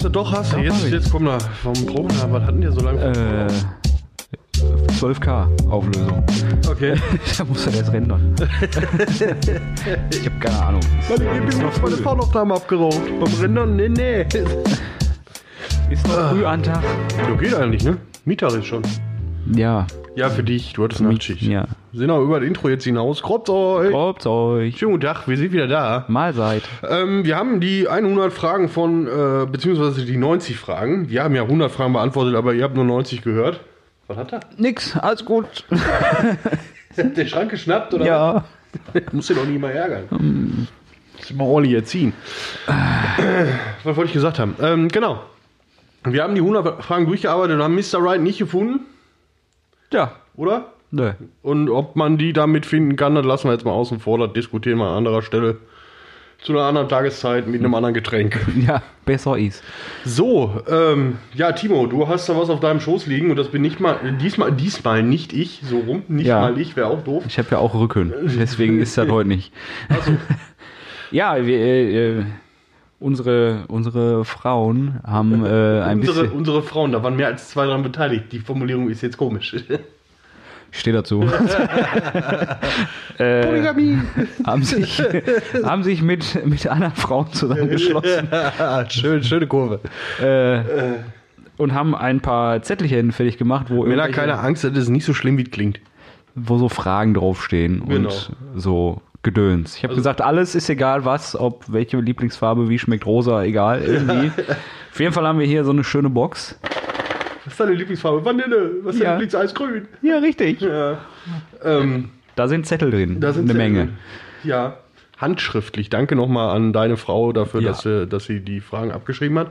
Doch, hast du. Jetzt, jetzt komm da. Warum brauchen wir? Was hatten die so lange? Äh, 12K Auflösung. Okay. da muss er jetzt rendern. ich habe keine Ahnung. Meine, ich bin noch meine Fahraufnahme abgeraucht. Beim Rendern? Nee, nee. Ist noch früh an Tag. Du geht eigentlich, ne? Mittag ist schon. Ja. Ja, für dich. Du hattest Nachtschicht. Ja. Wir sind auch über das Intro jetzt hinaus. Kroppt euch. Probt euch. Schönen guten Tag, wir sind wieder da. Mahlzeit. Ähm, wir haben die 100 Fragen von, äh, beziehungsweise die 90 Fragen. Wir haben ja 100 Fragen beantwortet, aber ihr habt nur 90 gehört. Was hat er? Nix, alles gut. Der Schrank geschnappt oder? Ja. Muss den doch nie mal ärgern. Muss mal ordentlich erziehen. Was wollte ich gesagt haben? Ähm, genau. Wir haben die 100 Fragen durchgearbeitet und haben Mr. Right nicht gefunden, Ja. oder? Nö. Und ob man die damit finden kann, das lassen wir jetzt mal außen vor. Das diskutieren wir an anderer Stelle. Zu einer anderen Tageszeit mit einem anderen Getränk. Ja, besser ist. So, ähm, ja, Timo, du hast da was auf deinem Schoß liegen und das bin nicht mal, diesmal, diesmal nicht ich, so rum, nicht Ja. mal ich, wäre auch doof. Ich habe ja auch Rücken. Deswegen ist das heute nicht. Also, Ja, wir, äh, äh, unsere, unsere Frauen haben äh, ein unsere, bisschen. unsere Frauen, da waren mehr als zwei daran beteiligt. Die Formulierung ist jetzt komisch. Ich stehe dazu. äh, Polygamie. haben sich, haben sich mit, mit anderen Frauen zusammengeschlossen Schön, schöne Kurve. äh, und haben ein paar Zettelchen fertig gemacht, wo, Männer, keine Angst, das ist nicht so schlimm, wie es klingt. wo so Fragen draufstehen Genau. und so Gedöns. Ich habe gesagt, alles ist egal was, ob welche Lieblingsfarbe, wie schmeckt rosa, egal, irgendwie. Auf jeden Fall haben wir hier so eine schöne Box. Was ist deine Lieblingsfarbe? Vanille. Was ist Ja. dein Lieblingseis? Grün. Ja, richtig. Ja. Ähm, Da sind Zettel drin. da sind eine Zettel. Menge. Ja. Handschriftlich. Danke nochmal an deine Frau dafür, Ja. dass, sie, dass sie die Fragen abgeschrieben hat.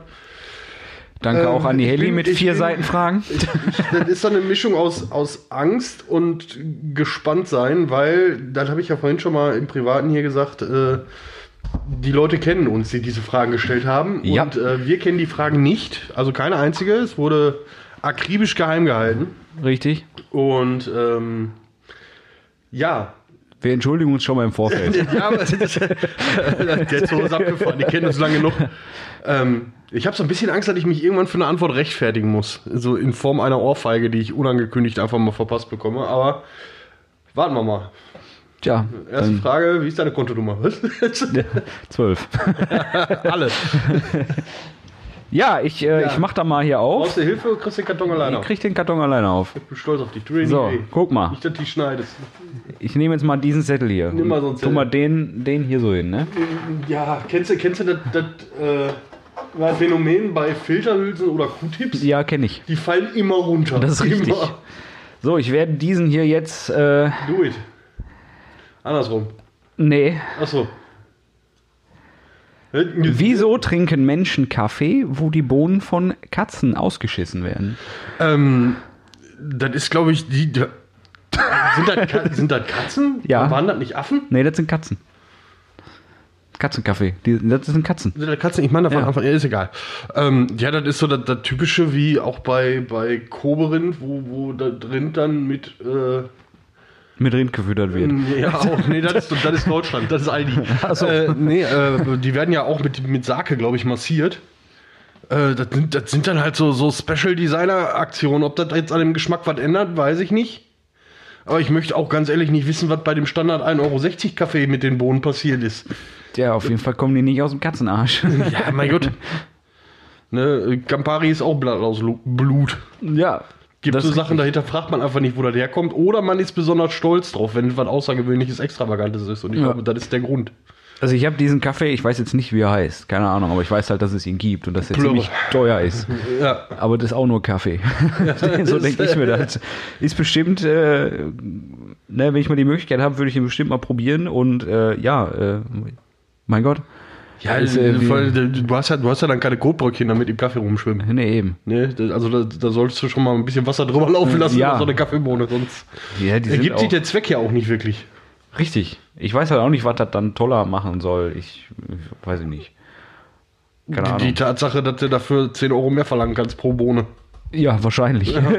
Danke Ähm, auch an die ich Helly bin- mit ich vier bin- Seiten Fragen. Das ist so eine Mischung aus, aus Angst und gespannt sein, weil, das habe ich ja vorhin schon mal im Privaten hier gesagt, äh, die Leute kennen uns, die diese Fragen gestellt haben. Ja. Und äh, wir kennen die Fragen nicht. Also keine einzige. Es wurde akribisch geheim gehalten. Richtig. Und ähm, ja. Wir entschuldigen uns schon mal im Vorfeld. Ja, aber das ist, der Zoo ist abgefahren. Die kennen uns lange genug. Ähm, ich habe so ein bisschen Angst, dass ich mich irgendwann für eine Antwort rechtfertigen muss. So in Form einer Ohrfeige, die ich unangekündigt einfach mal verpasst bekomme. Aber warten wir mal. Tja, Erste dann Frage, wie ist deine Kontonummer? Was? zwölf. Alle. Ja, ich, äh, Ja. ich mach da mal hier auf. Brauchst du Hilfe, kriegst den Karton alleine Ich auf. krieg den Karton alleine auf. Ich bin stolz auf dich. Tu nicht So, weh. guck mal. Nicht, dass du die schneidest. Ich nehme jetzt mal diesen Zettel hier. Nimm mal so einen Tu Zettel. mal den, den hier so hin, ne? Ja, kennst du, kennst du das, das äh, Phänomen bei Filterhülsen oder Q-Tips? Ja, kenne ich. Die fallen immer runter. Das ist richtig. Immer. So, ich werde diesen hier jetzt. Äh, Do it. Andersrum. nee. Achso. Wieso trinken Menschen Kaffee, wo die Bohnen von Katzen ausgeschissen werden? Ähm, das ist, glaube ich, die. die sind, das, Ka- sind das Katzen? Ja. Waren das nicht Affen? Nee, das sind Katzen. Katzenkaffee. Die, das sind Katzen. Sind das Katzen? Ich meine, davon Ja. Ja, ist egal. Ähm, ja, das ist so das, das Typische wie auch bei, bei Koberind, wo, wo da drin dann mit. Äh, Mit Rind gefüttert wird. Ja, auch. Nee, das ist, das ist Deutschland, das ist Aldi. Ach so. Äh, nee, äh, die werden ja auch mit, mit Sake, glaube ich, massiert. Äh, das, sind, das sind dann halt so, so Special Designer Aktionen. Ob das jetzt an dem Geschmack was ändert, weiß ich nicht. Aber ich möchte auch ganz ehrlich nicht wissen, was bei dem Standard 1,60 Euro Kaffee mit den Bohnen passiert ist. Ja, auf jeden Fall kommen die nicht aus dem Katzenarsch. Ja, mein Gott. Ne, Campari ist auch Blatt aus Lu- Blut. ja. Gibt das so Sachen, dahinter fragt man einfach nicht, wo das herkommt. Oder man ist besonders stolz drauf, wenn was Außergewöhnliches, Extravagantes ist. Und ich Ja. glaube, das ist der Grund. Also ich habe diesen Kaffee, ich weiß jetzt nicht, wie er heißt, keine Ahnung, aber ich weiß halt, dass es ihn gibt und dass er Plörre. ziemlich teuer ist. Ja. Aber das ist auch nur Kaffee. so denke ich mir das. Ist bestimmt, äh, ne, wenn ich mal die Möglichkeit habe, würde ich ihn bestimmt mal probieren und äh, ja, äh, mein Gott. Ja, Ist, äh, äh, voll, du, hast ja, du hast ja dann keine Kotbröckchen damit im Kaffee rumschwimmen. Nee, eben. Ne? Das- Also da, da solltest du schon mal ein bisschen Wasser drüber laufen lassen Ja. so eine Kaffeebohne, sonst Ja, ergibt sich der Zweck ja auch nicht wirklich. richtig. Ich weiß halt auch nicht, was das dann toller machen soll. Ich, ich weiß ich nicht. Keine Die, Ahnung. die Tatsache, dass du dafür 10 Euro mehr verlangen kannst pro Bohne. ja, wahrscheinlich. Ja,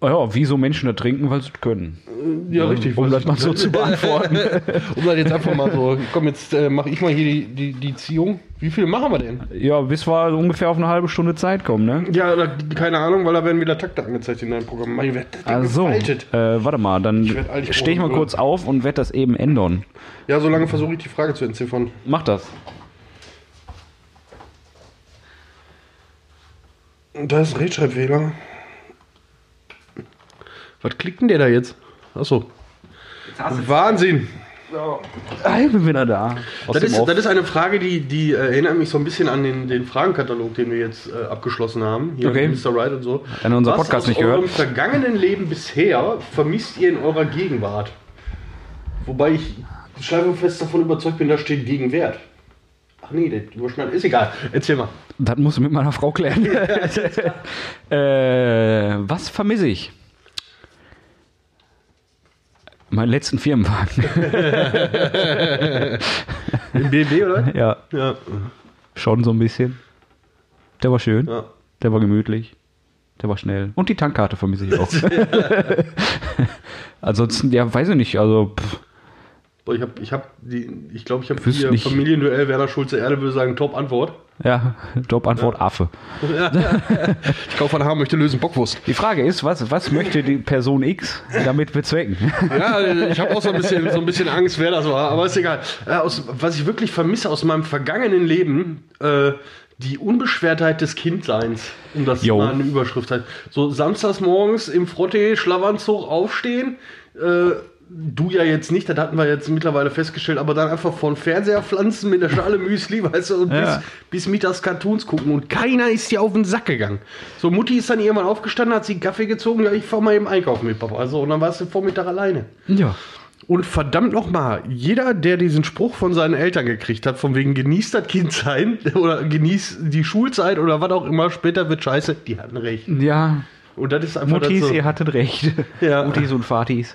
wie so Menschen da trinken, weil sie es können. Ja, richtig. Um das ich mal so zu beantworten. um das jetzt einfach mal so, komm, jetzt äh, mache ich mal hier die, die, die Ziehung. Wie viel machen wir denn? ja, bis wir ungefähr auf eine halbe Stunde Zeit kommen, ne? Ja, da, keine Ahnung, weil da werden wieder Takte angezeigt in deinem Programm. Wird das Ding Also, äh, warte mal, dann werd ich stehe ich mal kurz auf und werde das eben ändern. Ja, solange versuche ich die Frage zu entziffern. Mach das. Da ist ein Rechtschreibfehler. Was klickt denn der da jetzt? Achso. Wahnsinn. Ah, ich bin wieder da. Das ist, das ist eine Frage, die, die äh, erinnert mich so ein bisschen an den, den Fragenkatalog, den wir jetzt äh, abgeschlossen haben. Hier Okay. mit Mr. Right und so. Wenn ihr unser Was Podcast aus nicht gehört. eurem vergangenen Leben bisher vermisst ihr in eurer Gegenwart? Wobei ich schleifenfest davon überzeugt bin, da steht Gegenwert. Ach nee, der überschneidet. Ist egal. Erzähl mal. Das musst du mit meiner Frau klären. äh, was vermisse ich? Meinen letzten Firmenwagen. Im BMW, oder? ja, Ja. schon so ein bisschen. Der war schön. ja. Der war gemütlich. Der war schnell. Und die Tankkarte vermisse ich auch. Ansonsten, ja, weiß ich nicht. Also, pff, Boah, ich habe, ich habe die, ich glaube, ich habe hier nicht. Familienduell Werner Schulze Erde würde sagen, Top Antwort. ja, Jobantwort Affe. Ich kaufe von Haben möchte lösen Bockwurst. Die Frage ist, was, was möchte die Person X damit bezwecken? Ja, ich habe auch so ein bisschen, so ein bisschen Angst, wer das war, aber ist egal. Äh, aus, was ich wirklich vermisse aus meinem vergangenen Leben, äh, die Unbeschwertheit des Kindseins, um das Jo. mal eine Überschrift hat. So samstags morgens im Frotte Schlafanzug aufstehen, äh, du ja jetzt nicht, das hatten wir jetzt mittlerweile festgestellt, aber dann einfach vor den Fernseher pflanzen mit der Schale Müsli, weißt du, und Ja. bis, bis mittags Cartoons gucken und keiner ist dir auf den Sack gegangen. So, Mutti ist dann irgendwann aufgestanden, hat sich einen Kaffee gezogen, ja, ich fahr mal eben einkaufen mit Papa. Also, und dann warst du Vormittag alleine. Ja. Und verdammt nochmal, jeder, der diesen Spruch von seinen Eltern gekriegt hat, von wegen genießt das Kindsein oder genießt die Schulzeit oder was auch immer, später wird scheiße, die hatten recht. Ja, Und das ist einfach Muttis, so, ihr hattet recht. Ja. Muttis und Vatis.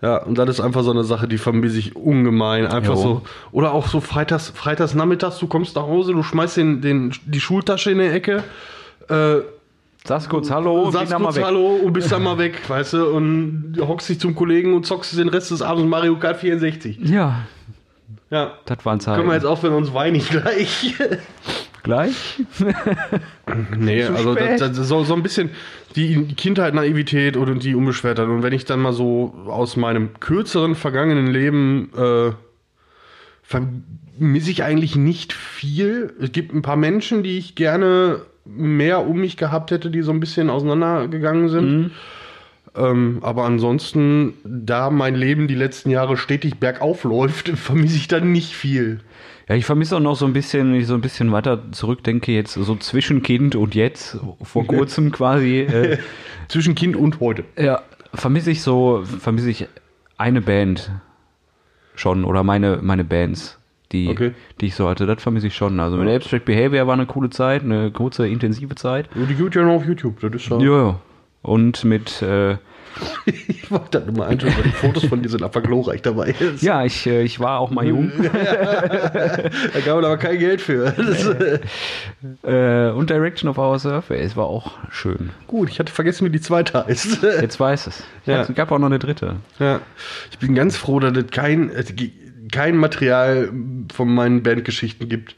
Ja, und das ist einfach so eine Sache, die vermisse ich ungemein. Einfach Jo. so. Oder auch so freitags, freitags nachmittags, du kommst nach Hause, du schmeißt den, den, die Schultasche in die Ecke, äh, Sagst kurz Hallo und sagst kurz weg. Hallo und bist dann mal weg, weißt du, und hockst dich zum Kollegen und zockst den Rest des Abends Mario Kart 64. Ja, Ja. das waren Zeiten. Können wir jetzt aufhören, uns weinig gleich. Gleich? Nee, also das, das ist so, so ein bisschen die Kindheit, Naivität und die Unbeschwertheit. Und wenn ich dann mal so aus meinem kürzeren vergangenen Leben äh, vermisse ich eigentlich nicht viel. Es gibt ein paar Menschen, die ich gerne mehr um mich gehabt hätte, die so ein bisschen auseinandergegangen sind. Ähm, aber ansonsten, da mein Leben die letzten Jahre stetig bergauf läuft, vermisse ich dann nicht viel. Ja, ich vermisse auch noch so ein bisschen, wenn ich so ein bisschen weiter zurückdenke, jetzt so zwischen Kind und jetzt, vor kurzem quasi, äh, Zwischen Kind und heute. ja, vermisse ich so, vermisse ich eine Band schon oder meine, meine Bands, die, Okay. die ich so hatte, das vermisse ich schon. Also mit Abstract Behavior war eine coole Zeit, eine kurze, intensive Zeit. Die gibt ja noch auf YouTube. Das ist ja. Ja, ja. Und mit, äh, Ich wollte da nur mal anschauen, weil die Fotos von dir sind einfach glorreich dabei. Das- ja, ich, äh, ich war auch mal jung. Da gab man aber kein Geld für. Ist, äh, und Direction of Our Surface war auch schön. gut, ich hatte vergessen, wie die zweite heißt. Jetzt weiß es. Ja. Es gab auch noch eine dritte. Ja. Ich bin ganz froh, dass es kein, kein Material von meinen Bandgeschichten gibt.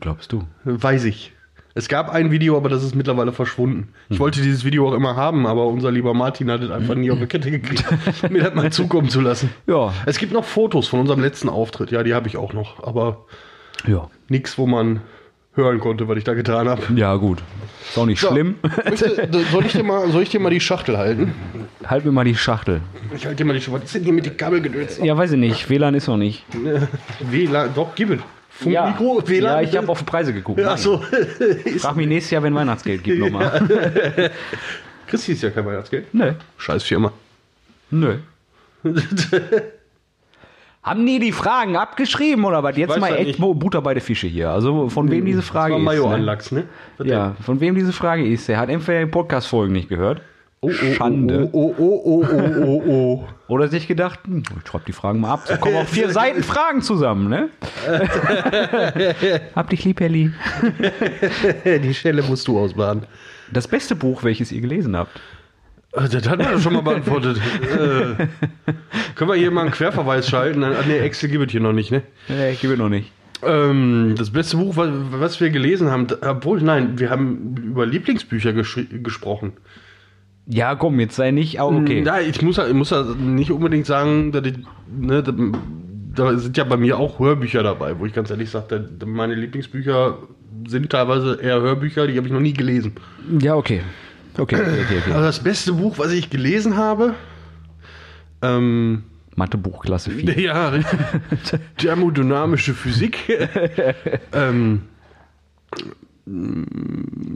Glaubst du? Weiß ich. Es gab ein Video, aber das ist mittlerweile verschwunden. Ich wollte dieses Video auch immer haben, aber unser lieber Martin hat es einfach nie auf die Kette gekriegt, mir das mal zukommen zu lassen. Ja. Es gibt noch Fotos von unserem letzten Auftritt. Ja, die habe ich auch noch. Aber Ja. nichts, wo man hören konnte, was ich da getan habe. Ja, gut. Ist auch nicht schlimm. Möchte, soll, ich dir mal, soll ich dir mal die Schachtel halten? halt mir mal die Schachtel. Ich halte dir mal die Schachtel. Was ist denn hier mit den Kabelgedöns? Ja, weiß ich nicht. WLAN ist noch nicht. WLAN, doch, gib es. Funkmikro, WLAN. ja ich habe auf Preise geguckt. Ach so. Frag mich nächstes Jahr, wenn Weihnachtsgeld gibt, nochmal. Christi ist ja kein Weihnachtsgeld. Nö. Scheiß Firma. Nö. Haben die die Fragen abgeschrieben oder was? Jetzt mal echt nicht. Butter bei der Fische hier. Also von wem diese Frage das war ist. Mayo Ne? Anlachs, ne? Was Ja, von wem diese Frage ist. Der hat entweder die Podcast-Folgen nicht gehört. Oh, oh, Schande. Oh, oh, oh, oh, oh, oh, oh. Oder sich gedacht, hm, ich schreib die Fragen mal ab. So kommen auch vier Seiten Fragen zusammen, ne? Hab dich lieb, Elli. Die Stelle musst du ausbaden. Das beste Buch, welches ihr gelesen habt. Äh, Das hatten wir schon mal beantwortet. äh, können wir hier mal einen Querverweis schalten? Nee, Excel gibt es hier noch nicht, ne? Nee, ich gebe noch nicht. Ähm, das beste Buch, was, was wir gelesen haben, obwohl, nein, wir haben über Lieblingsbücher gesprochen. Ja, komm, jetzt sei nicht, aber okay. Ja, ich muss, ja- ich muss ja nicht unbedingt sagen, dass ich, ne, da, sind ja bei mir auch Hörbücher dabei, wo ich ganz ehrlich sage, meine Lieblingsbücher sind teilweise eher Hörbücher, die habe ich noch nie gelesen. Ja, okay. Okay, okay, okay. Also das beste Buch, was ich gelesen habe, ähm, Mathebuch Klasse 4. ja, richtig. thermodynamische Physik. ähm,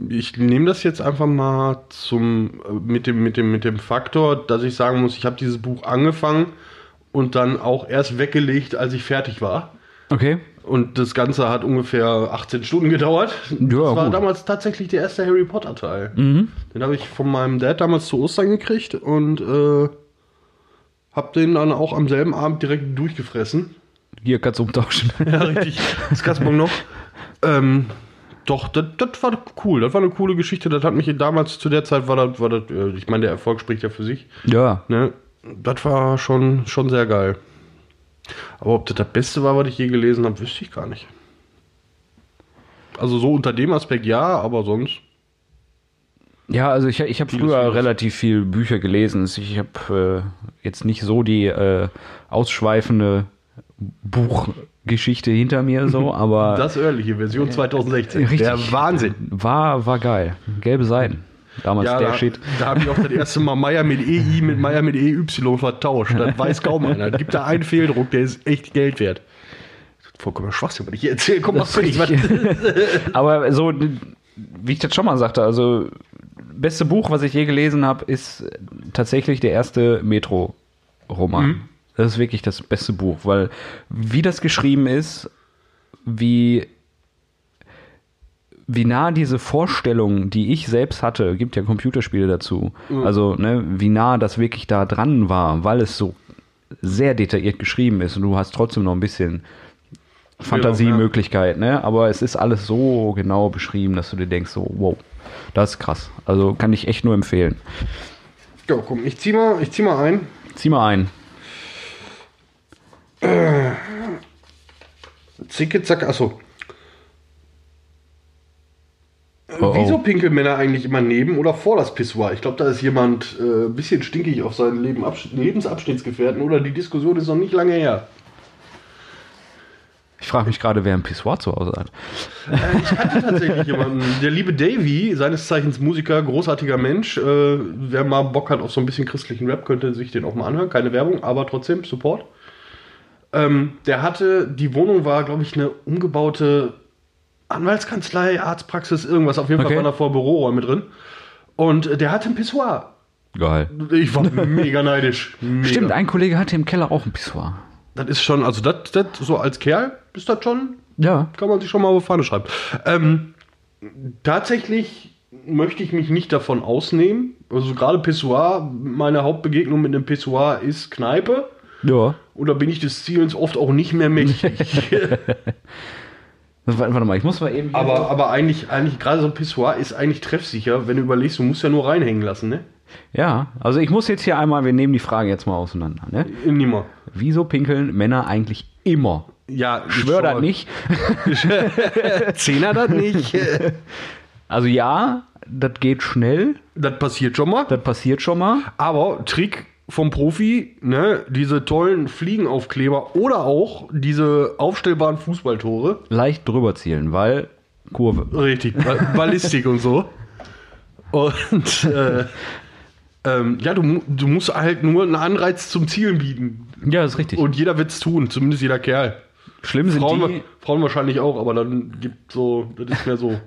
ich nehme das jetzt einfach mal zum mit dem mit dem mit dem Faktor, dass ich sagen muss, ich habe dieses Buch angefangen und dann auch erst weggelegt, als ich fertig war. Okay. Und das Ganze hat ungefähr 18 Stunden gedauert. das war gut. damals tatsächlich der erste Harry Potter Teil. Mhm. Den habe ich von meinem Dad damals zu Ostern gekriegt und äh, habe den dann auch am selben Abend direkt durchgefressen. Hier kannst du umtauschen. Ja, richtig. Das Kasperl noch. Ähm, doch, das, das war cool. Das war eine coole Geschichte. Das hat mich damals zu der Zeit war das, war das äh, ich meine, der Erfolg spricht ja für sich. ja. Ne? Das war schon, schon sehr geil. Aber ob das das Beste war, was ich je gelesen habe, wüsste ich gar nicht. Also so unter dem Aspekt ja, aber sonst. Ja, also ich, ich habe früher vieles. relativ viel Bücher gelesen. Ich habe äh, jetzt nicht so die äh, ausschweifende Buchgeschichte hinter mir, so, aber Das örtliche Version 2016. richtig. Der Wahnsinn. War, war geil. Gelbe Seiten. Damals Ja, der da, Shit. da habe ich auch das erste Mal Meier mit EI mit Meier mit EY vertauscht. Das weiß kaum einer. Gibt da einen Fehldruck, der ist echt Geld wert. Vollkommen Schwachsinn, was ich hier erzähle. Komm, Das ich, was, Aber so, wie ich das schon mal sagte, also beste Buch, was ich je gelesen habe, ist tatsächlich der erste Metro-Roman. Das ist wirklich das beste Buch, weil wie das geschrieben ist, wie wie nah diese Vorstellung, die ich selbst hatte, gibt ja Computerspiele dazu, also ne, wie nah das wirklich da dran war, weil es so sehr detailliert geschrieben ist und du hast trotzdem noch ein bisschen Fantasiemöglichkeit, ne? Aber es ist alles so genau beschrieben, dass du dir denkst, so, wow, das ist krass. Also kann ich echt nur empfehlen. ja, komm, ich zieh mal, ich zieh mal ein. Zieh mal ein. Zicke, zack, achso. Oh, Wieso oh. pinkeln Männer eigentlich immer neben oder vor das Pissoir? Ich glaube, da ist jemand äh, ein bisschen stinkig auf seinen Leben Lebensabschnittsgefährten oder die Diskussion ist noch nicht lange her. Ich frage mich gerade, wer ein Pissoir zu Hause hat. Äh, ich hatte tatsächlich jemanden, der liebe Davy, seines Zeichens Musiker, großartiger Mensch. Äh, wer mal Bock hat auf so ein bisschen christlichen Rap, könnte sich den auch mal anhören. Keine Werbung, aber trotzdem Support. Ähm, der hatte, die Wohnung war, glaube ich, eine umgebaute Anwaltskanzlei, Arztpraxis, irgendwas. Auf jeden Fall Okay. waren da vor Büroräume drin. Und äh, der hatte ein Pissoir. Geil. Ich war mega neidisch. Mega. Stimmt, ein Kollege hatte im Keller auch ein Pissoir. Das ist schon, also das, das so als Kerl ist das schon Ja. kann man sich schon mal auf Fahne schreiben. Ähm, tatsächlich möchte ich mich nicht davon ausnehmen. Also gerade Pissoir, meine Hauptbegegnung mit einem Pissoir ist Kneipe. Ja. Und da bin ich des Zielens oft auch nicht mehr mächtig. Warte, mal, ich muss mal eben. aber so- aber eigentlich, eigentlich gerade so ein Pissoir ist eigentlich treffsicher, wenn du überlegst, du musst ja nur reinhängen lassen, ne? Ja, also ich muss jetzt hier einmal, wir nehmen die Frage jetzt mal auseinander. Ne? Nimmer. Wieso pinkeln Männer eigentlich immer? Ja, Schwör das nicht. Zehner das nicht. Also ja, das geht schnell, das passiert schon mal. das passiert schon mal. Aber Trick vom Profi, ne, diese tollen Fliegenaufkleber oder auch diese aufstellbaren Fußballtore. Leicht drüber zielen, weil Kurve. Richtig, Ba- Ballistik und so. Und äh, ähm, ja, du, du musst halt nur einen Anreiz zum Zielen bieten. Ja, das ist richtig. Und jeder wird es tun, zumindest jeder Kerl. schlimm sind Frauen, die, Frauen wahrscheinlich auch, aber dann gibt so, das ist mehr so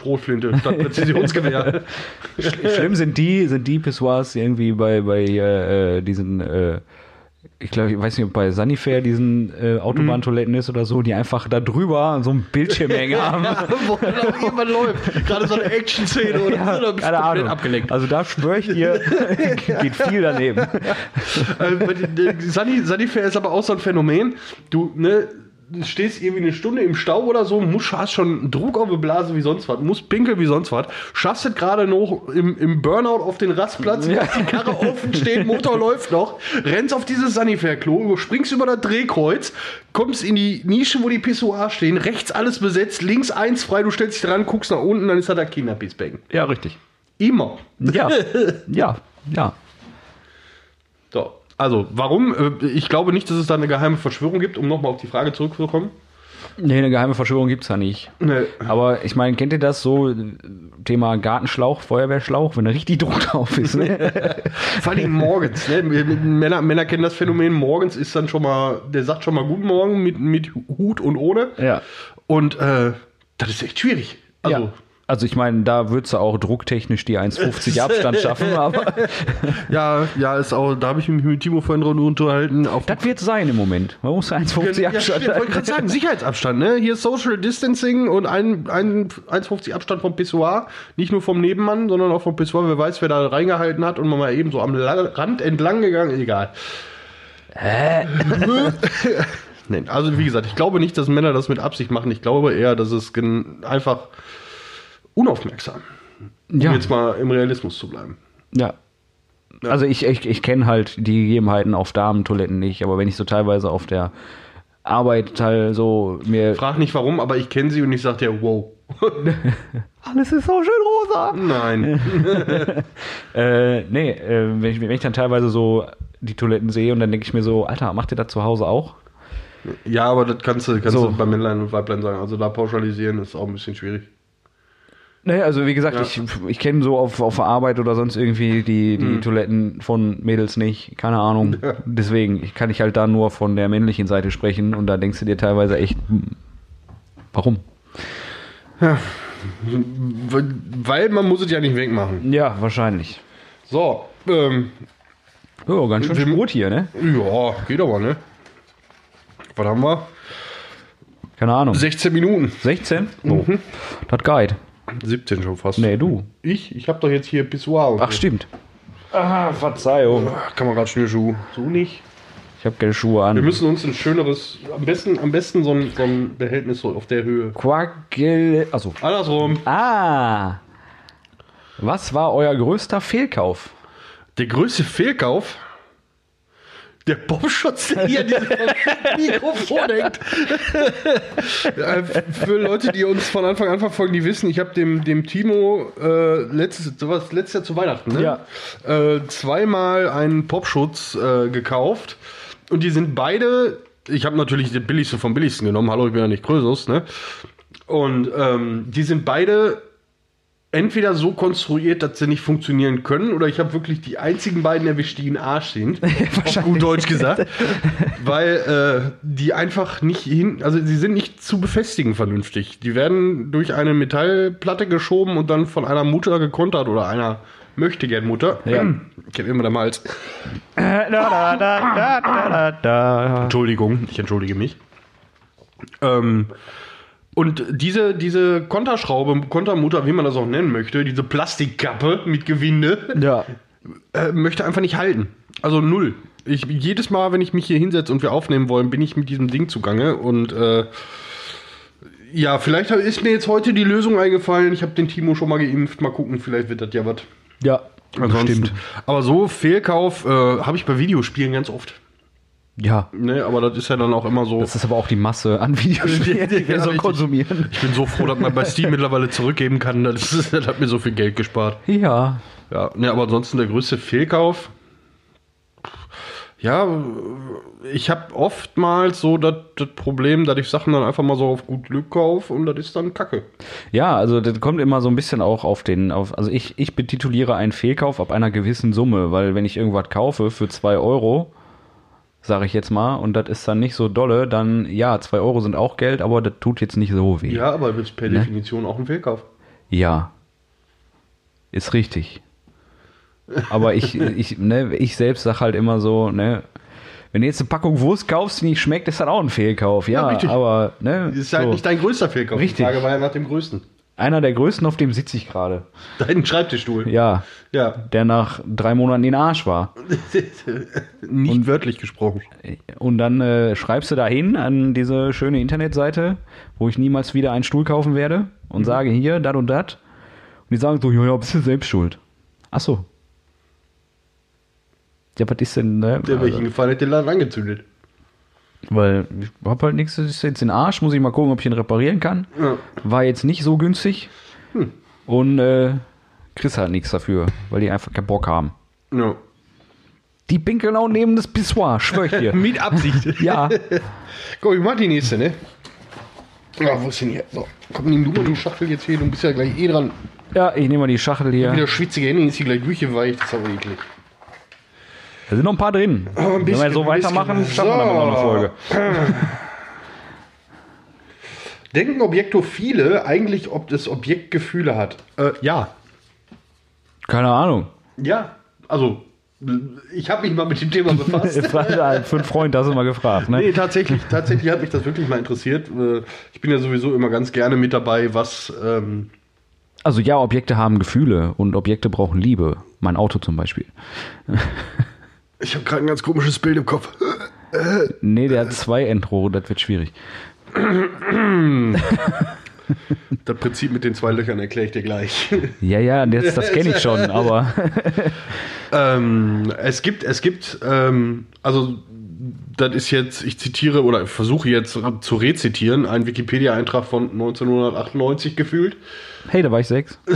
Schrotflinte statt Präzisionsgewehr. schlimm sind die, sind die Pissoirs irgendwie bei, bei äh, äh, diesen, äh, ich glaube, ich weiß nicht, ob bei Sanifair diesen äh, Autobahntoiletten ist oder so, die einfach da drüber so ein Bildschirm hängen haben. ja, wo auch jemand läuft. Gerade so eine Action-Szene oder so, bist du keine Ahnung. abgelenkt. Also da schwöre ich dir, geht viel daneben. Äh, Sunny, Sunnyfair ist aber auch so ein Phänomen. Du, ne, stehst irgendwie eine Stunde im Stau oder so, musst, hast schon Druck auf die Blase wie sonst was, musst pinkeln wie sonst was, schaffst es gerade noch im, im Burnout auf den Rastplatz, Ja. die Karre offen steht, Motor läuft noch, rennst auf dieses Sanifair-Klo, springst über das Drehkreuz, kommst in die Nische, wo die Pissoir stehen, rechts alles besetzt, links eins frei, du stellst dich dran, guckst nach unten, dann ist da der Kinderpissbecken. Ja, richtig. Immer. Ja, ja, ja. So. Also, warum? Äh, Ich glaube nicht, dass es da eine geheime Verschwörung gibt, um nochmal auf die Frage zurückzukommen. Nee, eine geheime Verschwörung gibt's ja nicht. Nee. Aber ich meine, kennt ihr das so? Thema Gartenschlauch, Feuerwehrschlauch, wenn da richtig Druck drauf ist. Ne? Vor allem morgens. Ne? Männer, Männer kennen das Phänomen. Morgens ist dann schon mal, der sagt schon mal Guten Morgen mit, mit Hut und ohne. ja. Und äh, das ist echt schwierig. Also, ja. Also ich meine, da würdest du auch drucktechnisch die 1,50 Abstand schaffen, aber ja, ja, ist auch, da habe ich mich mit Timo vorhin drüber unterhalten. Auf das wird sein im Moment. Man muss 1,50 ja, Abstand wollte ich gerade sagen, Sicherheitsabstand, ne? Hier ist Social Distancing und ein, ein 1,50 Abstand vom Pissoir. Nicht nur vom Nebenmann, sondern auch vom Pissoir. Wer weiß, wer da reingehalten hat und man mal eben so am Rand entlang gegangen. Egal. Hä? nee, also wie gesagt, ich glaube nicht, dass Männer das mit Absicht machen. Ich glaube eher, dass es einfach unaufmerksam. Um Ja. jetzt mal im Realismus zu bleiben. Ja. Also ich, ich, ich kenne halt die Gegebenheiten auf Damentoiletten nicht, aber wenn ich so teilweise auf der Arbeit halt so mir... Frag nicht warum, aber ich kenne sie und ich sag dir, wow. Alles ist so schön rosa. Nein. Äh, nee, äh, wenn, ich, wenn ich dann teilweise so die Toiletten sehe und dann denke ich mir so, Alter, macht ihr das zu Hause auch? Ja, aber das kannst du, kannst So. du bei Männlein und Weiblein sagen. Also da pauschalisieren ist auch ein bisschen schwierig. Nee, also wie gesagt, Ja. ich, ich kenne so auf, auf der Arbeit oder sonst irgendwie die, die Mhm. Toiletten von Mädels nicht, keine Ahnung. Deswegen ich kann ich halt da nur von der männlichen Seite sprechen und da denkst du dir teilweise echt, hm, warum? Weil- Weil man muss es ja nicht wegmachen. Ja, wahrscheinlich. So, ähm, Oh, ganz schön Sprut hier, ne? ja, geht aber, ne? Was haben wir? Keine Ahnung. 16 Minuten. 16? Oh, das Guide. 17 schon fast. Nee, du. Ich? Ich habe doch jetzt hier Pissoir. Ach, stimmt. Ah, Verzeihung. Kann man gerade Schnürschuh. So nicht. Ich habe keine Schuhe an. Wir müssen uns ein schöneres, am besten, am besten so ein, so ein Behältnis so auf der Höhe. Quackel. Also. Andersrum. Ah. Was war euer größter Fehlkauf? Der größte Fehlkauf. Der Popschutz, der hier an diesem Mikrofon hängt. Für Leute, die uns von Anfang an verfolgen, die wissen, ich habe dem, dem Timo äh, letztes, sowas, letztes Jahr zu Weihnachten ne? Ja. äh, zweimal einen Popschutz äh, gekauft. Und die sind beide, ich habe natürlich den billigsten vom billigsten genommen, hallo, ich bin ja nicht Krösus, ne? Und ähm, die sind beide entweder so konstruiert, dass sie nicht funktionieren können, oder ich habe wirklich die einzigen beiden erwischt, die in Arsch sind. Auf gut Deutsch gesagt. Weil äh, die einfach nicht hin, also sie sind nicht zu befestigen vernünftig. Die werden durch eine Metallplatte geschoben und dann von einer Mutter gekontert oder einer möchte gern Mutter. Ja. Ich habe immer der Malz. Da, da, da, da, da, da. Entschuldigung, ich entschuldige mich. Ähm, und diese, diese Konterschraube, Kontermutter, wie man das auch nennen möchte, diese Plastikkappe mit Gewinde, Ja. äh, möchte einfach nicht halten. Also null. Ich, jedes Mal, wenn ich mich hier hinsetze und wir aufnehmen wollen, bin ich mit diesem Ding zugange. Und äh, ja, vielleicht ist mir jetzt heute die Lösung eingefallen. Ich habe den Timo schon mal geimpft. Mal gucken, vielleicht wird das ja was. Ja. Ansonsten- Stimmt. Aber so Fehlkauf äh, habe ich bei Videospielen ganz oft. Ja. Ne, aber das ist ja dann auch immer so. Das ist aber auch die Masse an Videospielen, die wir so konsumieren. Ich bin so froh, dass man bei Steam mittlerweile zurückgeben kann. Das, ist, das hat mir so viel Geld gespart. Ja. Ja, ne, aber ansonsten der größte Fehlkauf. Ja, ich habe oftmals so das das Problem, dass ich Sachen dann einfach mal so auf gut Glück kaufe und das ist dann Kacke. Ja, also das kommt immer so ein bisschen auch auf den, auf, also ich, ich betituliere einen Fehlkauf ab einer gewissen Summe, weil wenn ich irgendwas kaufe für 2 Euro, sage ich jetzt mal, und das ist dann nicht so dolle, dann ja, 2 Euro sind auch Geld, aber das tut jetzt nicht so weh. Ja, aber ist per Ne? Definition auch ein Fehlkauf. Ja. Ist richtig. Aber ich, ich, ne, ich selbst sag halt immer so, ne, wenn du jetzt eine Packung Wurst kaufst, die nicht schmeckt, ist das auch ein Fehlkauf. Ja, Ja, richtig. aber, ne, Das ist halt so. nicht dein größter Fehlkauf. Richtig. Die Frage war ja nach dem größten. Einer der größten, auf dem sitze ich gerade. Deinen Schreibtischstuhl. Ja, Ja. der nach drei Monaten in Arsch war. Nicht wörtlich gesprochen. Und dann äh, schreibst du da hin an diese schöne Internetseite, wo ich niemals wieder einen Stuhl kaufen werde und sage hier, dat und dat. Und die sagen so, ja, ja, bist du selbst schuld. Ach so. Ja, was ist denn, ne? Der welchen Gefallen hat den Laden angezündet. Weil ich hab halt nichts, das ist jetzt in den Arsch, muss ich mal gucken, ob ich ihn reparieren kann. Ja. War jetzt nicht so günstig. Und äh, kriegst halt nichts dafür, weil die einfach keinen Bock haben. Ja. Die pinkeln auch neben das Pissoir, schwör ich dir. Mit Absicht. ja, Komm, ich mach die nächste, ne? Ja, wo ist denn hier? So, komm, nimm du mal die Schachtel jetzt hier, du bist ja gleich eh dran. ja, ich nehme mal die Schachtel hier. Wieder schwitzige Hände, ist hier gleich durchgeweicht, das ist aber eklig. Da sind noch ein paar drin. ein Wenn wir bisschen, so weitermachen, bisschen. schaffen wir damit noch eine So. Folge. Denken Objektophile eigentlich, ob das Objekt Gefühle hat? Äh, ja. Keine Ahnung. Ja. Also, ich habe mich mal mit dem Thema befasst. Für einen Freund hast du mal gefragt, ne? Nee, tatsächlich, tatsächlich hat mich das wirklich mal interessiert. Äh, Ich bin ja sowieso immer ganz gerne mit dabei, was. Ähm, Also ja, Objekte haben Gefühle und Objekte brauchen Liebe. Mein Auto zum Beispiel. ich habe gerade ein ganz komisches Bild im Kopf. Nee, der hat zwei Endrohre, das wird schwierig. Das Prinzip mit den zwei Löchern erkläre ich dir gleich. Ja, ja, das, das kenne ich schon, aber ähm, es gibt, es gibt, ähm, also das ist jetzt, ich zitiere oder versuche jetzt zu rezitieren, ein Wikipedia-Eintrag von 1998 gefühlt. hey, da war ich sechs.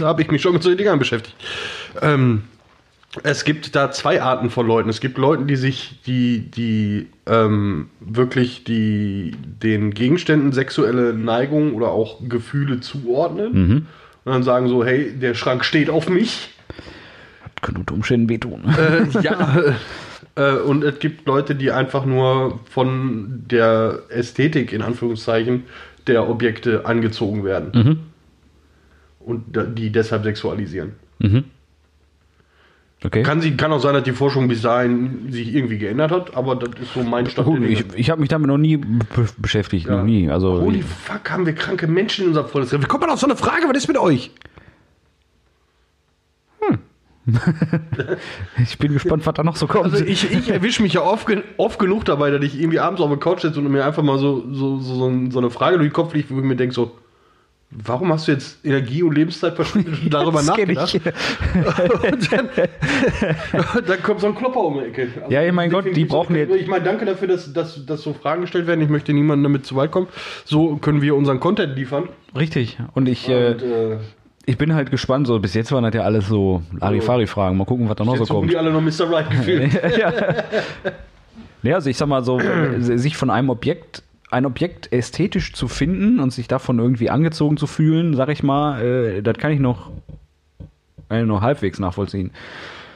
Da habe ich mich schon mit solchen Dingern beschäftigt. Ähm, es gibt da zwei Arten von Leuten. Es gibt Leute, die sich, die, die ähm, wirklich die, den Gegenständen sexuelle Neigung oder auch Gefühle zuordnen. Und dann sagen so, hey, der Schrank steht auf mich. Könnte unter Umständen wehtun. Äh, ja. äh, und es gibt Leute, die einfach nur von der Ästhetik, in Anführungszeichen, der Objekte angezogen werden. Und da- die deshalb sexualisieren. Okay. Kann, sie, kann auch sein, dass die Forschung bis dahin sich irgendwie geändert hat, aber das ist so mein Stand. Gut, ich ich habe mich damit noch nie be beschäftigt, noch nie. Also Holy fuck, haben wir kranke Menschen in unserem Freundeskreis. Wie kommt man auf so eine Frage? Was ist mit euch? ich bin gespannt, was da noch so kommt. Also ich, ich erwische mich ja oft, oft genug dabei, dass ich irgendwie abends auf der Couch sitze und mir einfach mal so, so, so, so, ein- so eine Frage durch den Kopf liegt, wo ich mir denke so, warum hast du jetzt Energie und Lebenszeit verschwendet und darüber Das nachgedacht? ich. Und dann, dann kommt so ein Klopper um die Ecke. Also Ja, mein Gott, die brauchen jetzt- Ich meine, danke dafür, dass, dass, dass so Fragen gestellt werden. Ich möchte niemandem damit zu weit kommen. So können wir unseren Content liefern. Richtig. Und ich, äh, Und, äh, ich bin halt gespannt. So bis jetzt waren das ja alles so Larifari-Fragen. Mal gucken, was da noch so kommt. die alle noch Mr. Right gefühlt. Ja, also ich sag mal so, sich von einem Objekt, ein Objekt ästhetisch zu finden und sich davon irgendwie angezogen zu fühlen, sag ich mal, äh, das kann ich noch, äh, nur halbwegs nachvollziehen.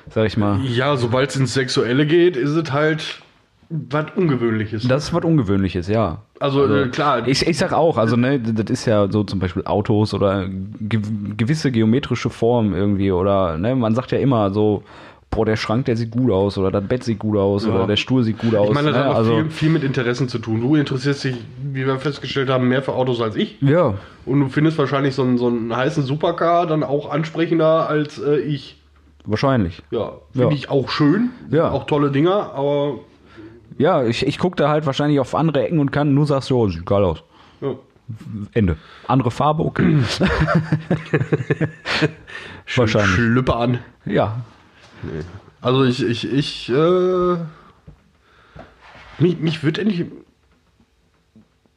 Sag ich mal. Ja, sobald es ins Sexuelle geht, ist es halt was Ungewöhnliches. Das ist was Ungewöhnliches, ja. also, äh, klar, Ich, ich sag auch, also ne, das ist ja so zum Beispiel Autos oder ge gewisse geometrische Formen irgendwie oder ne, man sagt ja immer so, boah, der Schrank, der sieht gut aus oder das Bett sieht gut aus Ja. oder der Stuhl sieht gut aus. ich meine, das ne? hat auch also, viel, viel mit Interessen zu tun. Du interessierst dich, wie wir festgestellt haben, mehr für Autos als ich. ja, Und du findest wahrscheinlich so einen, so einen heißen Supercar dann auch ansprechender als äh, ich. wahrscheinlich. Ja, finde Ja. ich auch schön. Ja. Auch tolle Dinger, aber Ja, ich, ich gucke da halt wahrscheinlich auf andere Ecken und Kanten, nur sagst du, oh, sieht geil aus. ja. Ende. Andere Farbe, okay. wahrscheinlich. Schlüpper an. Ja. Also ich, ich, ich, äh, mich, mich würde endlich,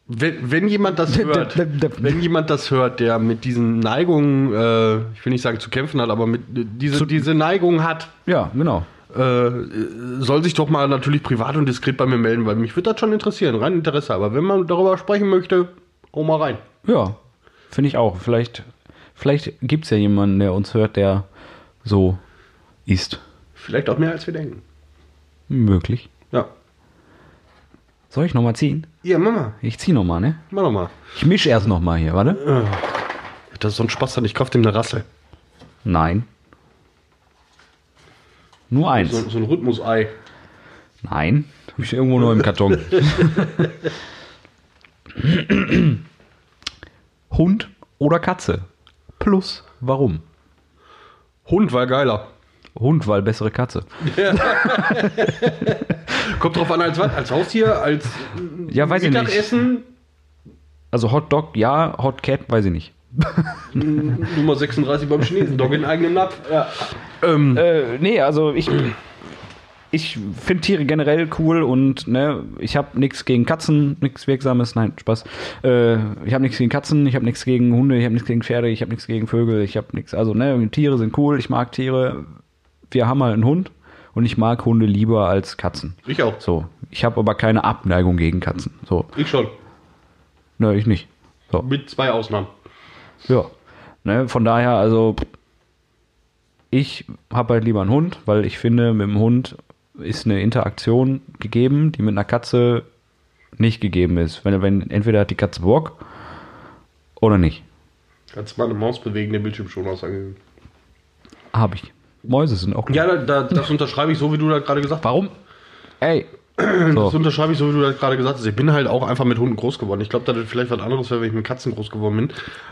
wenn, wenn jemand das hört, wenn jemand das hört, der mit diesen Neigungen, äh, ich will nicht sagen zu kämpfen hat, aber mit diese, diese Neigung hat, Ja, genau. äh, soll sich doch mal natürlich privat und diskret bei mir melden, weil mich würde das schon interessieren, rein Interesse. Aber wenn man darüber sprechen möchte, hau mal rein. Ja, finde ich auch. Vielleicht, vielleicht gibt es ja jemanden, der uns hört, der so ist. Vielleicht auch mehr als wir denken. Möglich. Ja. Soll ich nochmal ziehen? Ja, Mama, Ich zieh nochmal, ne? mach doch mal. Ich mische erst nochmal hier, warte. Das ist so ein Spaß, ich kauf dem eine Rassel. Nein. Nur eins. So, so ein Rhythmusei. Nein. Habe ich irgendwo nur im Karton. Hund oder Katze? Plus, warum? Hund war geiler. Hund, weil bessere Katze. Kommt drauf an, als was? Als Haustier? Als Ja, weiß ich nicht. Mittagessen? Also Hot Dog, ja, Hot Cat, weiß ich nicht. Nummer 36 beim Chinesen. Dog in eigenem Napf. Ja. Ähm, Äh, nee, also ich, ich finde Tiere generell cool und ne, ich habe nichts gegen Katzen, nichts Wirksames, nein, Spaß. Äh, ich habe nichts gegen Katzen, ich habe nichts gegen Hunde, ich habe nichts gegen Pferde, ich habe nichts gegen Vögel, ich habe nichts, also ne, Tiere sind cool, ich mag Tiere. Wir haben halt einen Hund und ich mag Hunde lieber als Katzen. ich auch. So, ich habe aber keine Abneigung gegen Katzen. So, Ich schon. ne, ich nicht. So. Mit zwei Ausnahmen. Ja. Ne, von daher, also ich habe halt lieber einen Hund, weil ich finde, mit dem Hund ist eine Interaktion gegeben, die mit einer Katze nicht gegeben ist. Wenn, wenn entweder hat die Katze Bock oder nicht. Kannst mal eine Maus bewegen, den Bildschirm schon ausangehen. Habe ich. Mäuse sind auch. Ja, da, da, das unterschreibe ich so, wie du das gerade gesagt hast. Warum? Ey. Das So. unterschreibe ich so, wie du das gerade gesagt hast. Ich bin halt auch einfach mit Hunden groß geworden. Ich glaube, das vielleicht was anderes wäre, wenn ich mit Katzen groß geworden bin.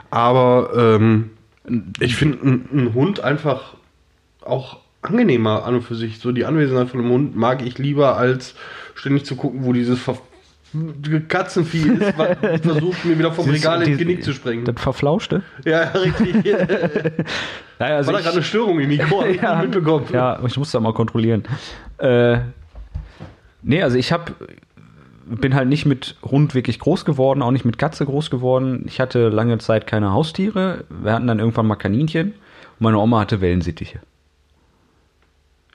Aber ähm, ich finde ein, ein Hund einfach auch angenehmer an und für sich. So die Anwesenheit von einem Hund mag ich lieber, als ständig zu gucken, wo dieses Katzenvieh ist, versucht mir wieder vom Regal ins Genick zu sprengen. Das Verflauschte? Ja, richtig. Naja, also War da gerade eine Störung im Mikro? Hab ich ja, mitbekommen. ja, ich muss da mal kontrollieren. Äh, nee, also ich habe bin halt nicht mit Hund wirklich groß geworden, auch nicht mit Katze groß geworden. Ich hatte lange Zeit keine Haustiere. Wir hatten dann irgendwann mal Kaninchen und meine Oma hatte Wellensittiche.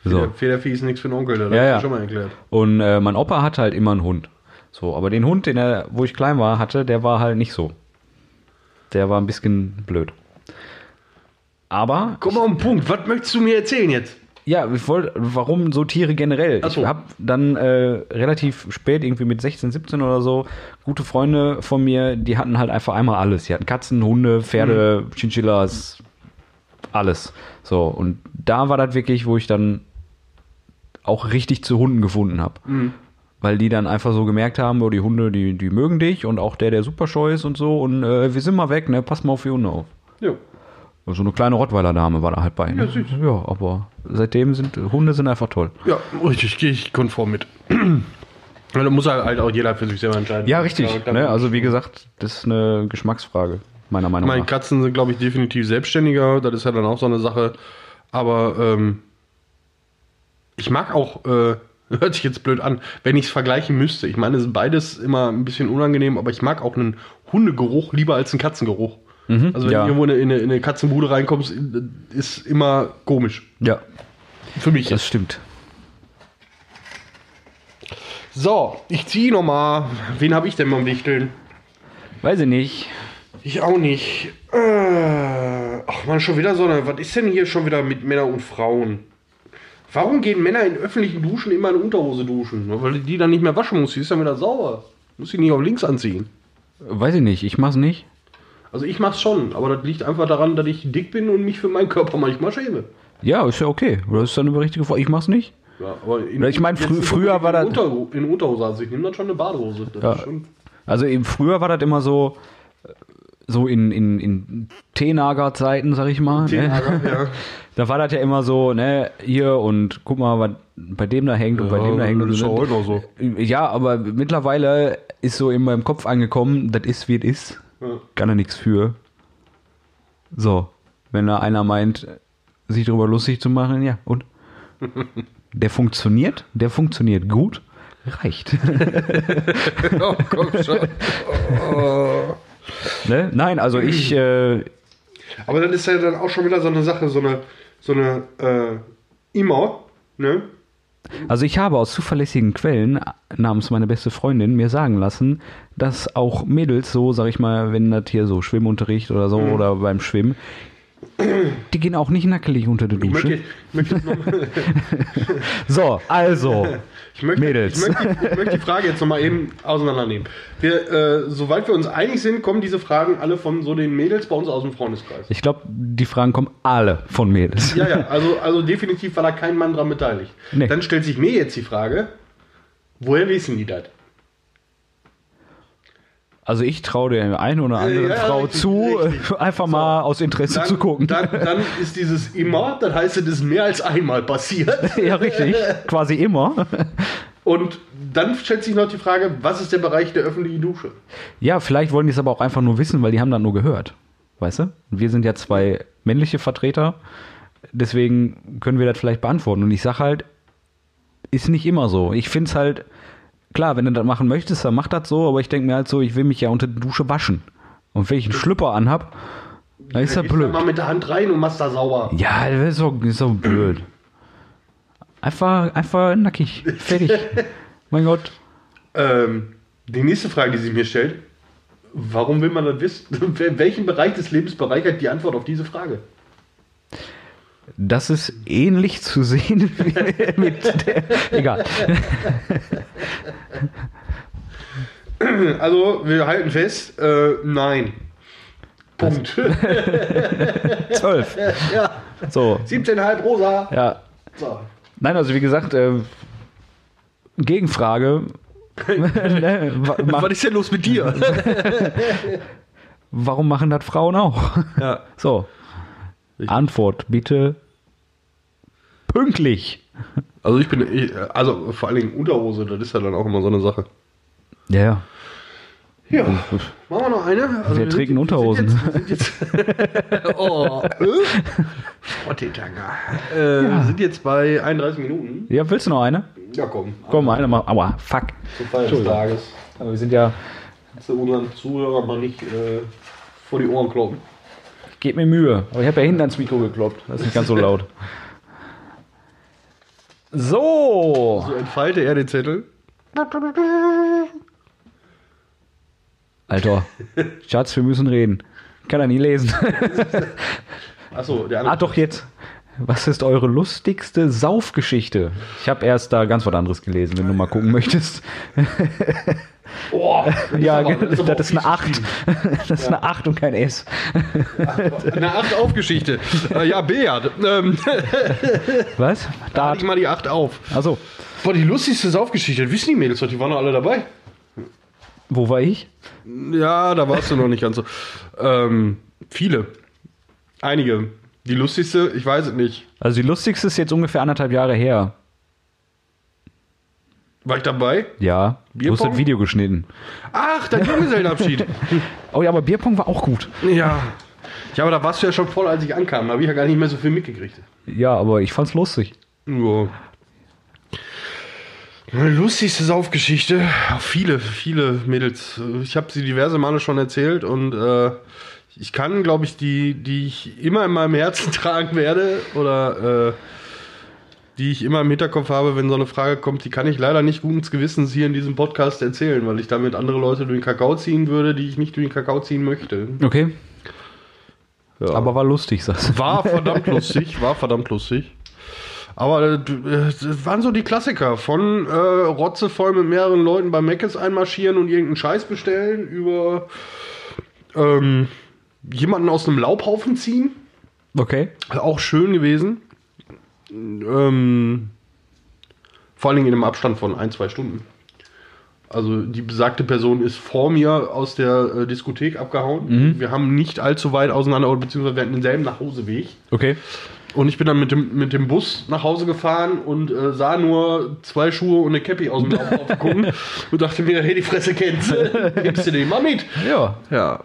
So. Feder- Federvieh ist nichts für einen Onkel, das Ja, hab ich ja. schon mal erklärt. Und äh, mein Opa hatte halt immer einen Hund. So, aber den Hund, den er, wo ich klein war, hatte, der war halt nicht so. Der war ein bisschen blöd. Aber Komm mal auf den Punkt. Was möchtest du mir erzählen jetzt? Ja, ich wollte, warum so Tiere generell? So. Ich habe dann äh, relativ spät, irgendwie mit 16, 17 oder so, gute Freunde von mir, die hatten halt einfach einmal alles. Die hatten Katzen, Hunde, Pferde, Mhm. Chinchillas, alles. So, und da war das wirklich, wo ich dann auch richtig zu Hunden gefunden habe. Mhm. Weil die dann einfach so gemerkt haben, oh, die Hunde, die, die mögen dich und auch der, der super scheu ist und so. Und äh, wir sind mal weg, ne? Pass mal auf die Hunde auf. Ja. So eine kleine Rottweiler-Dame war da halt bei. Ne? Ja, süß. Ja, aber seitdem sind Hunde sind einfach toll. Ja, richtig, gehe ich konform mit. Da muss halt auch jeder für sich selber entscheiden. Ja, richtig. da- ne? Also wie gesagt, das ist eine Geschmacksfrage, meiner Meinung Meine nach. Katzen sind, glaube ich, definitiv selbstständiger. Das ist ja dann auch so eine Sache. Aber ähm, ich mag auch, äh, hört sich jetzt blöd an, wenn ich es vergleichen müsste. Ich meine, es ist beides immer ein bisschen unangenehm, aber ich mag auch einen Hundegeruch lieber als einen Katzengeruch. also wenn ja. du irgendwo in eine, in, eine, in eine Katzenbude reinkommst, ist immer komisch. Ja, Für mich. das stimmt. so, ich ziehe nochmal. Wen habe ich denn mal Wichteln? Weiß ich nicht. Ich auch nicht. Äh, ach man, schon wieder so eine. Was ist denn hier schon wieder mit Männern und Frauen? Warum gehen Männer in öffentlichen Duschen immer in Unterhose duschen? Weil die dann nicht mehr waschen muss. Die ist dann wieder sauber. Muss sie nicht auf links anziehen. Weiß ich nicht. Ich mach's nicht. Also ich mach's schon, aber das liegt einfach daran, dass ich dick bin und mich für meinen Körper manchmal schäme. Ja, ist ja okay. Oder ist dann eine richtige Frage? Ich mach's nicht. Ja, aber in, ich meine, frü- früher war das- in Unterhose. Also ich nehme dann schon eine Badehose. Das Ja. ist schon, Also eben früher war das immer so, so in, in, in Teenager-Zeiten, sag ich mal. Teenager, ne? ja. Da war das ja immer so, ne, hier und guck mal, was bei dem da hängt und bei Ja, dem da hängt. Und ist heute noch so. Ja, aber mittlerweile ist so in meinem Kopf angekommen, das ist wie es ist. Ja. Kann er nichts für. So, wenn da einer meint, sich darüber lustig zu machen, ja, und? Der funktioniert, der funktioniert gut, reicht. oh, komm schon. Oh. Ne? Nein, also ich, äh, Aber das ist ja dann auch schon wieder so eine Sache, so eine, so eine, äh, immer, ne? also ich habe aus zuverlässigen Quellen namens meine beste Freundin mir sagen lassen, dass auch Mädels so, sag ich mal, wenn das hier so Schwimmunterricht oder so Mhm. oder beim Schwimmen, die gehen auch nicht nackelig unter der Ich möchte, Dusche. ich möchte, noch mal- So, also, ich möchte, Mädels. Ich möchte, ich möchte die Frage jetzt nochmal eben auseinandernehmen. Wir, äh, soweit wir uns einig sind, kommen diese Fragen alle von so den Mädels bei uns aus dem Freundeskreis. ich glaube, die Fragen kommen alle von Mädels. Ja, ja, also, also definitiv war da kein Mann dran beteiligt. Nee. Dann stellt sich mir jetzt die Frage, woher wissen die das? Also ich traue der einen oder anderen Ja, Frau richtig, zu, richtig. einfach mal aus Interesse zu gucken. Dann, dann ist dieses immer, das heißt, es ist mehr als einmal passiert. ja, richtig. Quasi immer. Und dann stellt sich noch die Frage, was ist der Bereich der öffentlichen Dusche? Ja, vielleicht wollen die es aber auch einfach nur wissen, weil die haben dann nur gehört. Weißt du? Wir sind ja zwei männliche Vertreter. Deswegen können wir das vielleicht beantworten. Und ich sag halt, ist nicht immer so. Ich finde es halt, klar, wenn du das machen möchtest, dann mach das so, aber ich denke mir halt so, ich will mich ja unter der Dusche waschen. Und wenn ich einen Schlüpper anhab, dann ist das da blöd. mal mit der Hand rein und machst da sauber. Ja, das ist so, ist so blöd. Einfach, einfach nackig. Fertig. mein Gott. Ähm, die nächste Frage, die sich mir stellt, warum will man das wissen? Welchen Bereich des Lebens bereichert die Antwort auf diese Frage? Das ist ähnlich zu sehen wie mit der. Egal. Also, wir halten fest, äh, nein. Punkt. Zwölf. ja, So. 17,5 rosa. Ja. So. Nein, also wie gesagt, äh, Gegenfrage. Ne, Was ist denn los mit dir? Warum machen das Frauen auch? ja. So. Antwort bitte pünktlich. Also ich bin, ich, also vor allen Dingen Unterhose, das ist ja dann auch immer so eine Sache. Ja, ja. Ja, machen wir noch eine? Also Wer trägt denn Unterhosen? Wir sind jetzt, wir sind jetzt oh, äh? Frottetanger. Äh, Wir sind jetzt bei 31 Minuten. Ja, willst du noch eine? Ja, komm. Komm, eine mal. Aua, fuck. Zur Feier des Tages. Aber wir sind ja. Zu unseren Zuhörern mal nicht äh, vor die Ohren kloppen. Gebt mir Mühe. Aber ich habe ja hinten ans Mikro gekloppt. Das ist nicht ganz so laut. So. So entfalte er den Zettel. Alter. Schatz, wir müssen reden. Kann er nie lesen. Achso, der andere. ah, doch jetzt. Was ist eure lustigste Saufgeschichte? Ich habe erst da ganz was anderes gelesen, wenn du mal gucken möchtest. Oh, Ja, aber- das, ist eine auch 8. Das ist eine 8 und kein S. Eine 8 auf Geschichte. äh, ja, Beat. Ähm, Was? da hatte ich mal die 8 auf. Also, Boah, die lustigste Saufgeschichte, das wissen die Mädels doch, die waren doch alle dabei. wo war ich? Ja, da warst du noch nicht ganz so. Ähm, viele. Einige. Die lustigste, ich weiß es nicht. Also die lustigste ist jetzt ungefähr anderthalb Jahre her. War ich dabei? Ja, du hast Bierpong? das Video geschnitten. Ach, dein Junggesellenabschied. Oh ja, aber Bierpong war auch gut. ja. Ja, aber da warst du ja schon voll, als ich ankam. Da habe ich ja gar nicht mehr so viel mitgekriegt. Ja, aber ich fand's lustig. Ja. Meine lustigste Saufgeschichte. Viele, viele Mädels. Ich habe sie diverse Male schon erzählt und äh, ich kann, glaube ich, die, die ich immer in meinem Herzen tragen werde oder äh, die ich immer im Hinterkopf habe, wenn so eine Frage kommt, die kann ich leider nicht guten Gewissens hier in diesem Podcast erzählen, weil ich damit andere Leute durch den Kakao ziehen würde, die ich nicht durch den Kakao ziehen möchte. Okay. Ja. Aber war lustig, sagst du. War verdammt lustig, war verdammt lustig. Aber äh, das waren so die Klassiker. Von äh, Rotze voll mit mehreren Leuten bei Meckes einmarschieren und irgendeinen Scheiß bestellen, über ähm, jemanden aus einem Laubhaufen ziehen. Okay. Auch schön gewesen. Ähm, vor allen Dingen in einem Abstand von ein, zwei Stunden. Also die besagte Person ist vor mir aus der äh, Diskothek abgehauen. Wir haben nicht allzu weit auseinander, beziehungsweise wir hatten denselben Nachhauseweg. Okay. Und ich bin dann mit dem, mit dem Bus nach Hause gefahren und äh, sah nur zwei Schuhe und eine Cappy aus dem Lauf gucken und dachte mir, hey, die Fresse kennst du. Nimmst du den mal mit? Ja. Ja.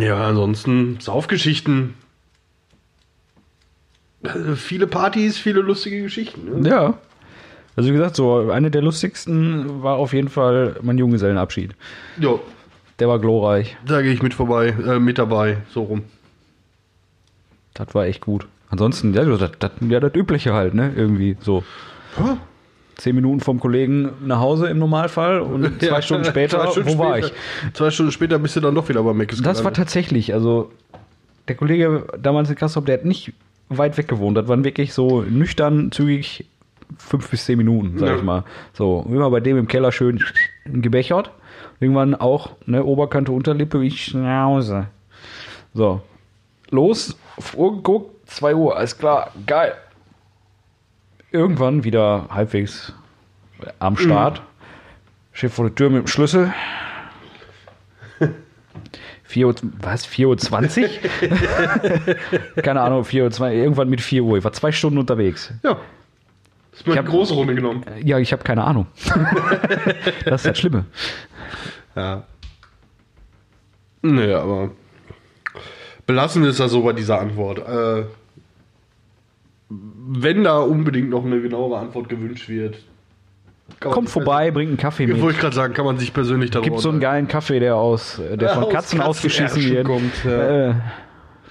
Ja, ansonsten Saufgeschichten. Äh, viele Partys, viele lustige Geschichten. Ne? Ja. Also wie gesagt, so eine der lustigsten war auf jeden Fall mein Junggesellenabschied. Ja, Der war glorreich. da gehe ich mit vorbei, äh, mit dabei, so rum. Das war echt gut. Ansonsten, ja, das, das, ja, das Übliche halt, ne? Irgendwie so. Hä? Zehn Minuten vom Kollegen nach Hause im Normalfall und zwei Ja, Stunden später, zwei Stunden wo war ich? später- Zwei Stunden später bist du dann doch wieder bei Meckes Das war gelandet. tatsächlich, also der Kollege damals in Kassel, der hat nicht weit weg gewohnt. Das waren wirklich so nüchtern, zügig fünf bis zehn Minuten, sag Ja. ich mal. So, immer bei dem im Keller schön gebechert. Irgendwann auch, ne, Oberkante, Unterlippe, ich Schnauze. So, los, Uhr geguckt, 2 Uhr, alles klar, geil. Irgendwann wieder halbwegs am Start. Steht vor der Tür mit dem Schlüssel. 4 Uhr, was, 4.20 Uhr? Keine Ahnung, 4 Uhr, zwei- irgendwann mit 4 Uhr. Ich war zwei Stunden unterwegs. Ja. Ist mal Ich eine hab- große Runde genommen. Ja, ich habe keine Ahnung. das ist das Schlimme. Ja. Nee, aber belassen wir es ja so bei dieser Antwort. Äh, wenn da unbedingt noch eine genauere Antwort gewünscht wird, Kommt vorbei, bringt einen Kaffee mit. Wollte ich gerade sagen, kann man sich persönlich darüber Gibt so einen geilen Kaffee, der aus, äh, der von aus Katzen ausgeschissen Katzenärschen wird. kommt, ja. äh,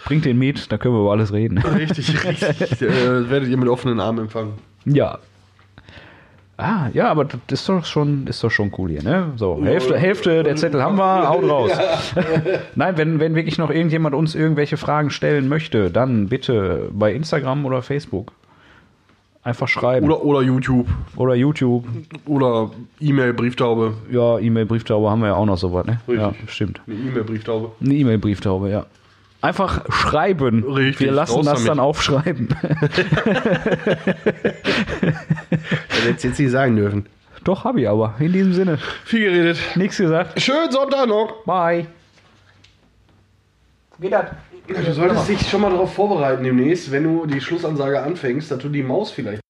bringt den mit, da können wir über alles reden. Richtig, richtig. äh, werdet ihr mit offenen Armen empfangen. ja. Ah, ja, aber das ist doch schon, ist doch schon cool hier, ne? So, Hälfte, Hälfte der Zettel haben wir, haut raus. Nein, wenn, wenn wirklich noch irgendjemand uns irgendwelche Fragen stellen möchte, dann bitte bei Instagram oder Facebook. Einfach schreiben. Oder, oder YouTube. Oder YouTube. Oder E-Mail, Brieftaube. Ja, E-Mail, Brieftaube haben wir ja auch noch sowas, ne? Richtig. Ja, stimmt. Eine E-Mail, Brieftaube. Eine E-Mail, Brieftaube, ja. Einfach schreiben. Richtig, Wir lassen das damit. dann aufschreiben. Hättest du jetzt nicht sagen dürfen. Doch, habe ich aber. In diesem Sinne. Viel geredet. Nichts gesagt. Schönen Sonntag noch. Bye. Geht das? Du solltest dich schon mal darauf vorbereiten demnächst, wenn du die Schlussansage anfängst, dass du die Maus vielleicht